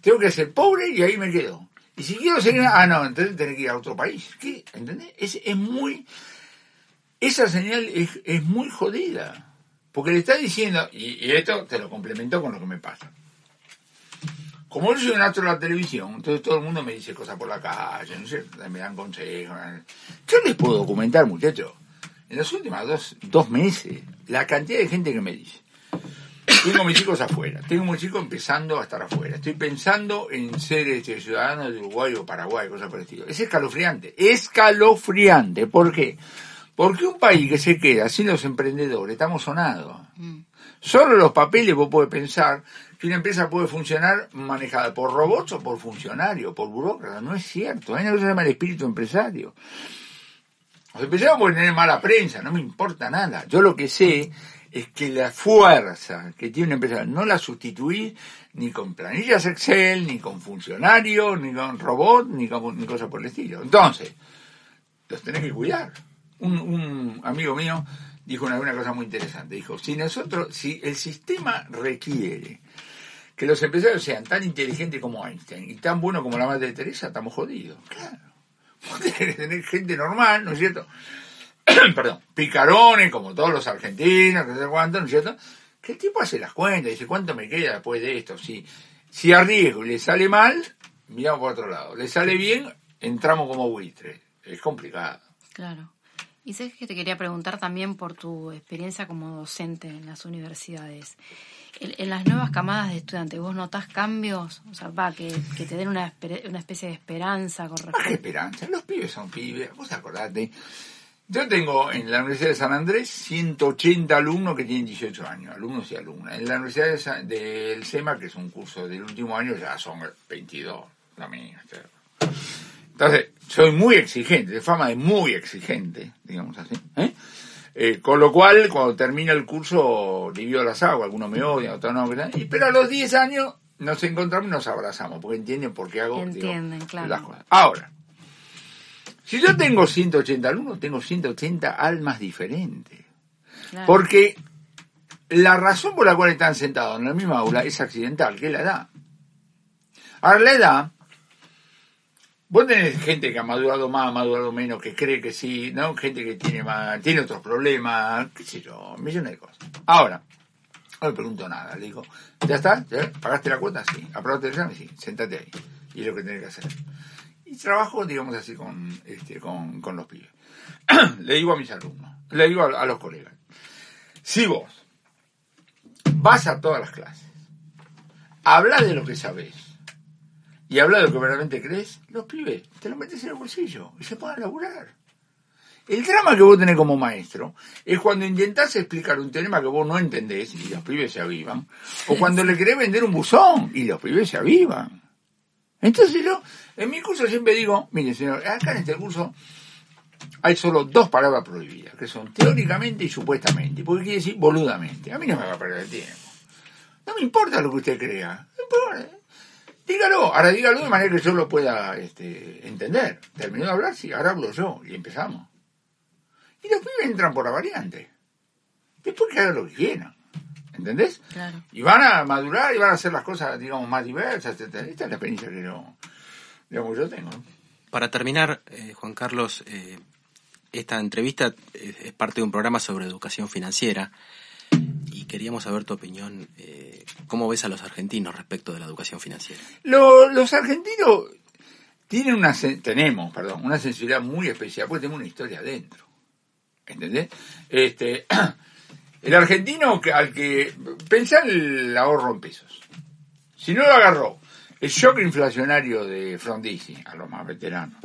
tengo que ser pobre y ahí me quedo. Y si quiero seguir, ah, no, entonces tengo que ir a otro país. ¿Qué? ¿Entendés? Es, es muy, esa señal es, muy jodida. Porque le está diciendo, y, esto te lo complemento con lo que me pasa. Como yo soy un astro de la televisión, entonces todo el mundo me dice cosas por la calle, ¿no sé, me dan consejos. Yo les puedo documentar, muchachos, en los últimos dos, dos meses, la cantidad de gente que me dice. Tengo mis chicos afuera, tengo mis chicos empezando a estar afuera. Estoy pensando en ser este, ciudadano de Uruguay o Paraguay, cosas por el estilo. Es escalofriante, escalofriante. ¿Por qué? Porque un país que se queda sin los emprendedores, estamos sonados. Mm. Solo los papeles vos podés pensar que una empresa puede funcionar manejada por robots o por funcionarios, por burócratas. No es cierto. Hay una cosa que se llama el espíritu empresario. Los empresarios pueden tener mala prensa, no me importa nada. Yo lo que sé es que la fuerza que tiene una empresa no la sustituí ni con planillas Excel, ni con funcionarios, ni con robots, ni con ni cosas por el estilo. Entonces, los tenés que cuidar. Un, un amigo mío dijo una, una cosa muy interesante. Dijo, si nosotros, si el sistema requiere que los empresarios sean tan inteligentes como Einstein y tan buenos como la madre de Teresa, estamos jodidos. Claro. Tiene que tener gente normal, ¿no es cierto? [clears throat] Perdón, picarones, como todos los argentinos, que sé cuánto, ¿no es cierto? Que el tipo hace las cuentas, dice, ¿cuánto me queda después de esto? Si, si arriesgo y le sale mal, miramos por otro lado. Le sale bien, entramos como buitre. Es complicado. Claro. Y sé que te quería preguntar también por tu experiencia como docente en las universidades. En, las nuevas camadas de estudiantes, ¿vos notás cambios? O sea, va, que, que te den una, una especie de esperanza con respecto... ¿Qué esperanza? Los pibes son pibes. Vos acordate. Yo tengo en la Universidad de San Andrés 180 alumnos que tienen 18 años, alumnos y alumnas. En la Universidad del SEMA, que es un curso del último año, ya son 22 también. Entonces, soy muy exigente, de fama de muy exigente, digamos así. ¿eh? Eh, con lo cual, cuando termina el curso, divido las aguas, algunos me odian, otros no. pero a los 10 años nos encontramos y nos abrazamos, porque entienden por qué hago las cosas. Ahora, si yo tengo 180 alumnos, tengo 180 almas diferentes. Porque la razón por la cual están sentados en la misma aula es accidental, que es la edad. Ahora, la edad Vos tenés gente que ha madurado más, ha madurado menos, que cree que sí, ¿no? Gente que tiene más, tiene otros problemas, qué sé yo, millones de cosas. Ahora, no le pregunto nada, le digo, ¿ya está? ¿Pagaste la cuota? Sí. ¿Aprobaste el examen? Sí. Sentate ahí. Y es lo que tenés que hacer. Y trabajo, digamos así, con, este, con, con los pibes. [clears throat] le digo a mis alumnos, le digo a, los colegas, si vos vas a todas las clases, habla de lo que sabés, y habla de lo que verdaderamente crees, los pibes te lo metes en el bolsillo y se ponen a laburar. El drama que vos tenés como maestro es cuando intentás explicar un tema que vos no entendés y los pibes se avivan, o cuando le querés vender un buzón y los pibes se avivan. Entonces yo, en mi curso siempre digo, mire señor, acá en este curso hay solo dos palabras prohibidas, que son teóricamente y supuestamente, porque quiere decir boludamente. A mí no me va a perder el tiempo. No me importa lo que usted crea. Dígalo, ahora dígalo de manera que yo lo pueda este, entender. Terminó de hablar, sí, ahora hablo yo y empezamos. Y los pibes entran por la variante. Después que hagan lo que quieran. ¿Entendés? Claro. Y van a madurar y van a hacer las cosas, digamos, más diversas. Esta es la experiencia que yo, digamos, yo tengo. Para terminar, eh, Juan Carlos, eh, esta entrevista es parte de un programa sobre educación financiera queríamos saber tu opinión. Eh, ¿Cómo ves a los argentinos respecto de la educación financiera? los argentinos tienen una, tenemos, perdón, una sensibilidad muy especial, porque tenemos una historia adentro. ¿Entendés? Este, [clears throat] el argentino al que pensá el ahorro en pesos. Si no lo agarró el shock inflacionario de Frondizi, a los más veteranos,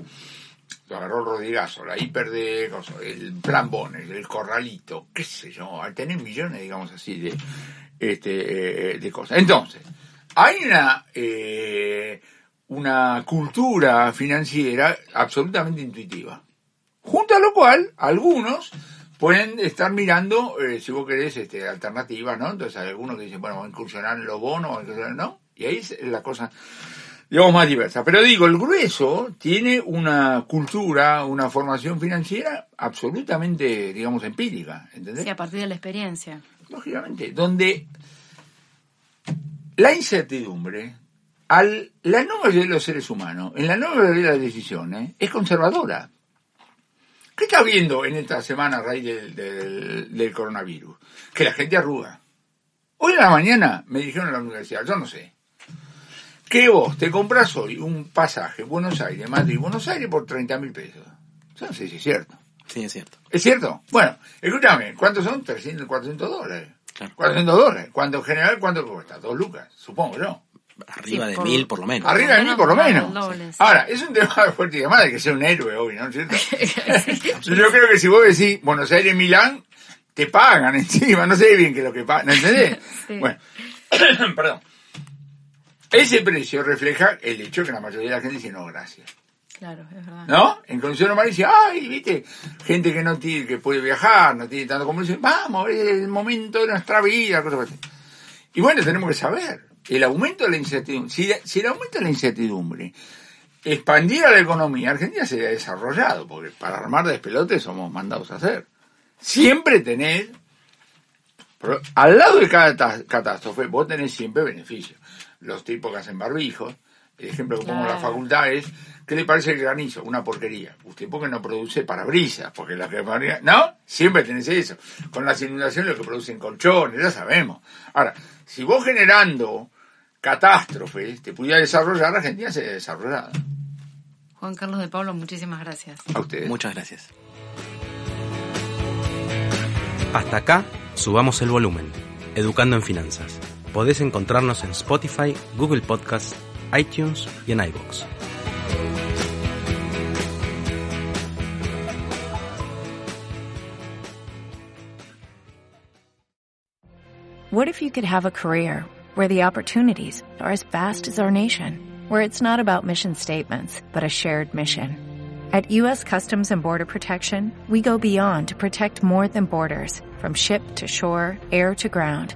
agarró el Rodigazo, la hiper de el plan Bonner, el corralito, qué sé yo, al tener millones, digamos así, de, este, eh, de cosas. Entonces, hay una, eh, una cultura financiera absolutamente intuitiva. Junto a lo cual, algunos pueden estar mirando, eh, si vos querés, este, alternativas, ¿no? Entonces hay algunos que dicen, bueno, vamos a incursionar en los bonos, ¿no? Y ahí es la cosa digamos, más diversa. Pero digo, el grueso tiene una cultura, una formación financiera absolutamente, digamos, empírica, ¿entendés? Sí, a partir de la experiencia. Lógicamente, donde la incertidumbre, al, la no mayoría de los seres humanos, en la no mayoría de las decisiones, es conservadora. ¿Qué está viendo en esta semana a raíz del, del coronavirus? Que la gente arruga. Hoy en la mañana me dijeron en la universidad, yo no sé, que vos te compras hoy un pasaje Buenos Aires, Madrid, Buenos Aires por 30 mil pesos. Yo no sé si es cierto. Sí, es cierto. ¿Es cierto? Bueno, escúchame, ¿cuántos son? 300, 400 dólares. Claro. 400 dólares. Cuando en general, ¿cuánto cuesta? Dos lucas, supongo yo. Arriba de mil por lo menos. Arriba de mil por lo menos. Ahora, es un tema de fuerte y de madre que sea un héroe hoy, ¿no es cierto? [laughs] yo creo que si vos decís Buenos Aires, Milán, te pagan encima, no sé bien qué es lo que pagan, ¿no entendés? [laughs] Bueno, [coughs] [coughs] perdón. Ese precio refleja el hecho que la mayoría de la gente dice no, gracias. Claro, es verdad. ¿No? En condición normal dice, ay, viste, gente que no tiene, que puede viajar, no tiene tanto como dice, vamos, es el momento de nuestra vida, cosas así. Y bueno, tenemos que saber, el aumento de la incertidumbre, si, si el aumento de la incertidumbre expandiera la economía, Argentina sería desarrollado, porque para armar despelotes somos mandados a hacer. Siempre tenés, al lado de cada catástrofe, vos tenés siempre beneficios los tipos que hacen barbijos. El ejemplo que pongo en la facultad es, ¿qué le parece el granizo? Una porquería. Usted porque no produce parabrisas, porque las que ¿no? Siempre tenés eso. Con las inundaciones lo que producen colchones, ya sabemos. Ahora, si vos generando catástrofes te pudiera desarrollar, Argentina se desarrollada. Juan Carlos de Pablo, muchísimas gracias. A ustedes. Muchas gracias. Hasta acá, subamos el volumen. Educando en Finanzas. Podés encontrarnos en Spotify, Google Podcasts, iTunes y en iBox. What if you could have a career where the opportunities are as vast as our nation, where it's not about mission statements, but a shared mission? At U.S. Customs and Border Protection, we go beyond to protect more than borders, from ship to shore, air to ground